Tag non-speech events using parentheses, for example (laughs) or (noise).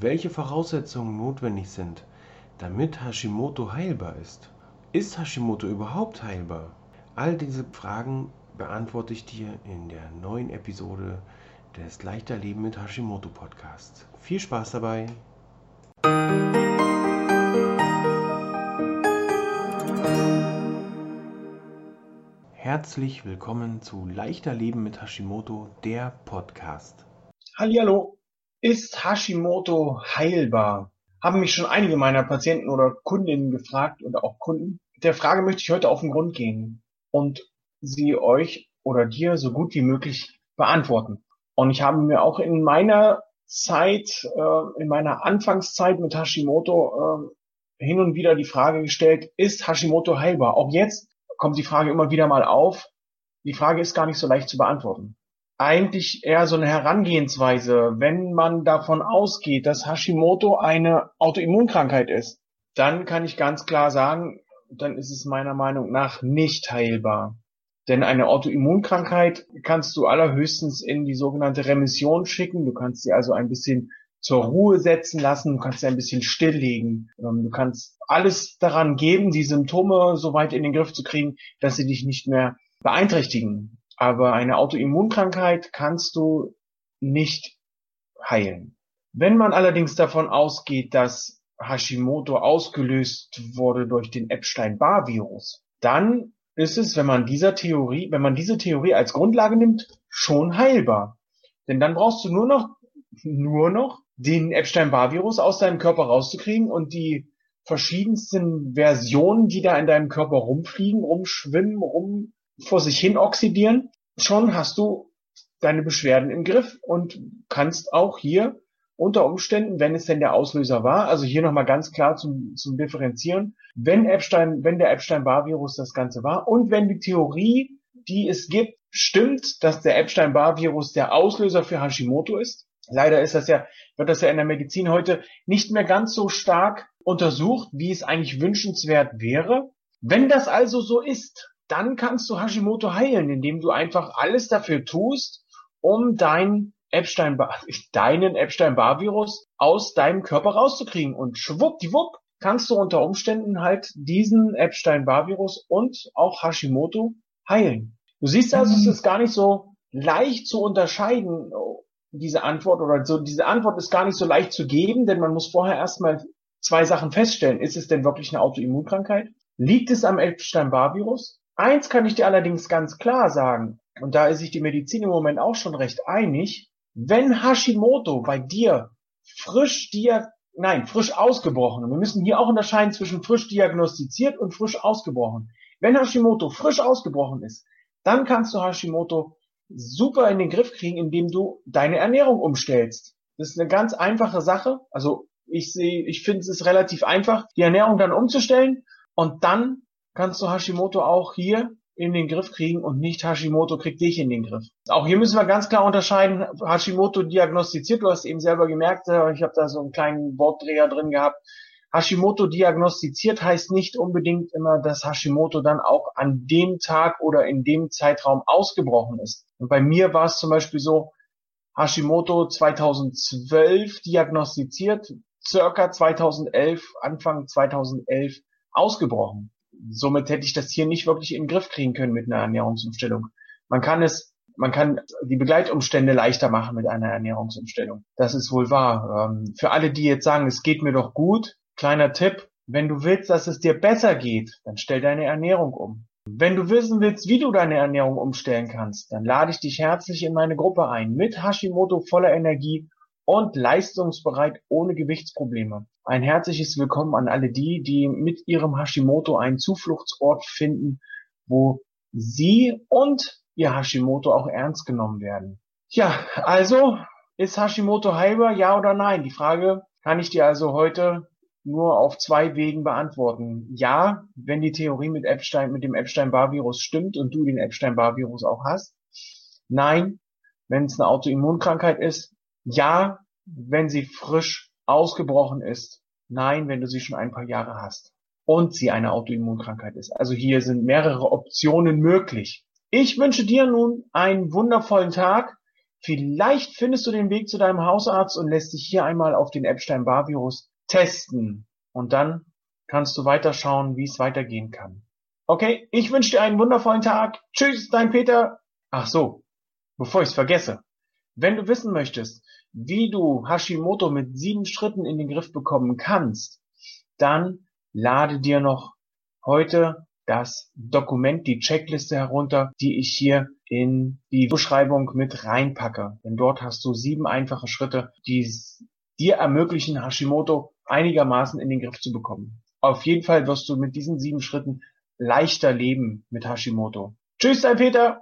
welche Voraussetzungen notwendig sind, damit Hashimoto heilbar ist. Ist Hashimoto überhaupt heilbar? All diese Fragen beantworte ich dir in der neuen Episode des Leichter Leben mit Hashimoto Podcasts. Viel Spaß dabei! Herzlich willkommen zu Leichter Leben mit Hashimoto, der Podcast. Hallihallo, ist Hashimoto heilbar? Haben mich schon einige meiner Patienten oder Kundinnen gefragt oder auch Kunden. Der Frage möchte ich heute auf den Grund gehen und sie euch oder dir so gut wie möglich beantworten. Und ich habe mir auch in meiner Zeit, äh, in meiner Anfangszeit mit Hashimoto äh, hin und wieder die Frage gestellt, ist Hashimoto heilbar? Auch jetzt kommt die Frage immer wieder mal auf. Die Frage ist gar nicht so leicht zu beantworten. Eigentlich eher so eine Herangehensweise, wenn man davon ausgeht, dass Hashimoto eine Autoimmunkrankheit ist, dann kann ich ganz klar sagen, dann ist es meiner Meinung nach nicht heilbar. Denn eine Autoimmunkrankheit kannst du allerhöchstens in die sogenannte Remission schicken. Du kannst sie also ein bisschen zur Ruhe setzen lassen, du kannst sie ein bisschen stilllegen. Ähm, du kannst alles daran geben, die Symptome so weit in den Griff zu kriegen, dass sie dich nicht mehr beeinträchtigen. Aber eine Autoimmunkrankheit kannst du nicht heilen. Wenn man allerdings davon ausgeht, dass Hashimoto ausgelöst wurde durch den Epstein-Barr-Virus, dann ist es, wenn man dieser Theorie, wenn man diese Theorie als Grundlage nimmt, schon heilbar. Denn dann brauchst du nur noch, nur noch den Epstein-Barr-Virus aus deinem Körper rauszukriegen und die verschiedensten Versionen, die da in deinem Körper rumfliegen, rumschwimmen, rum vor sich hin oxidieren. Schon hast du deine Beschwerden im Griff und kannst auch hier unter Umständen, wenn es denn der Auslöser war, also hier nochmal ganz klar zum, zum Differenzieren, wenn Epstein, wenn der Epstein-Barr-Virus das Ganze war und wenn die Theorie, die es gibt, stimmt, dass der Epstein-Barr-Virus der Auslöser für Hashimoto ist. Leider ist das ja, wird das ja in der Medizin heute nicht mehr ganz so stark untersucht, wie es eigentlich wünschenswert wäre. Wenn das also so ist, dann kannst du Hashimoto heilen, indem du einfach alles dafür tust, um dein Epstein (laughs) deinen Epstein-Barr-Virus aus deinem Körper rauszukriegen. Und schwuppdiwupp kannst du unter Umständen halt diesen Epstein-Barr-Virus und auch Hashimoto heilen. Du siehst also, es ist gar nicht so leicht zu unterscheiden, diese Antwort oder so, diese Antwort ist gar nicht so leicht zu geben, denn man muss vorher erstmal zwei Sachen feststellen. Ist es denn wirklich eine Autoimmunkrankheit? Liegt es am Epstein-Barr-Virus? Eins kann ich dir allerdings ganz klar sagen, und da ist sich die Medizin im Moment auch schon recht einig, wenn Hashimoto bei dir frisch dir, nein, frisch ausgebrochen, wir müssen hier auch unterscheiden zwischen frisch diagnostiziert und frisch ausgebrochen. Wenn Hashimoto frisch ausgebrochen ist, dann kannst du Hashimoto super in den Griff kriegen, indem du deine Ernährung umstellst. Das ist eine ganz einfache Sache. Also ich sehe, ich finde es ist relativ einfach, die Ernährung dann umzustellen und dann kannst du Hashimoto auch hier in den Griff kriegen und nicht Hashimoto kriegt dich in den Griff. Auch hier müssen wir ganz klar unterscheiden, Hashimoto diagnostiziert, du hast eben selber gemerkt, äh, ich habe da so einen kleinen Wortdreher drin gehabt. Hashimoto diagnostiziert heißt nicht unbedingt immer, dass Hashimoto dann auch an dem Tag oder in dem Zeitraum ausgebrochen ist. Und bei mir war es zum Beispiel so, Hashimoto 2012 diagnostiziert, circa 2011, Anfang 2011 ausgebrochen somit hätte ich das hier nicht wirklich in den Griff kriegen können mit einer Ernährungsumstellung. Man kann es, man kann die Begleitumstände leichter machen mit einer Ernährungsumstellung. Das ist wohl wahr. Ähm, für alle, die jetzt sagen, es geht mir doch gut, kleiner Tipp, wenn du willst, dass es dir besser geht, dann stell deine Ernährung um. Wenn du wissen willst, wie du deine Ernährung umstellen kannst, dann lade ich dich herzlich in meine Gruppe ein mit Hashimoto voller Energie und leistungsbereit ohne Gewichtsprobleme. Ein herzliches Willkommen an alle die, die mit ihrem Hashimoto einen Zufluchtsort finden, wo sie und ihr Hashimoto auch ernst genommen werden. Tja, also ist Hashimoto heilbar, ja oder nein? Die Frage kann ich dir also heute nur auf zwei Wegen beantworten. Ja, wenn die Theorie mit Epstein, mit dem Epstein-Barr-Virus stimmt und du den Epstein-Barr-Virus auch hast. Nein, wenn es eine Autoimmunkrankheit ist. Ja, wenn sie frisch ausgebrochen ist. Nein, wenn du sie schon ein paar Jahre hast und sie eine Autoimmunkrankheit ist. Also hier sind mehrere Optionen möglich. Ich wünsche dir nun einen wundervollen Tag. Vielleicht findest du den Weg zu deinem Hausarzt und lässt dich hier einmal auf den Epstein-Barr-Virus testen. Und dann kannst du weiterschauen, wie es weitergehen kann. Okay, ich wünsche dir einen wundervollen Tag. Tschüss, dein Peter. Ach so, bevor ich es vergesse. Wenn du wissen möchtest, wie du Hashimoto mit sieben Schritten in den Griff bekommen kannst, dann lade dir noch heute das Dokument, die Checkliste herunter, die ich hier in die Beschreibung mit reinpacke. Denn dort hast du sieben einfache Schritte, die dir ermöglichen, Hashimoto einigermaßen in den Griff zu bekommen. Auf jeden Fall wirst du mit diesen sieben Schritten leichter leben mit Hashimoto. Tschüss, dein Peter!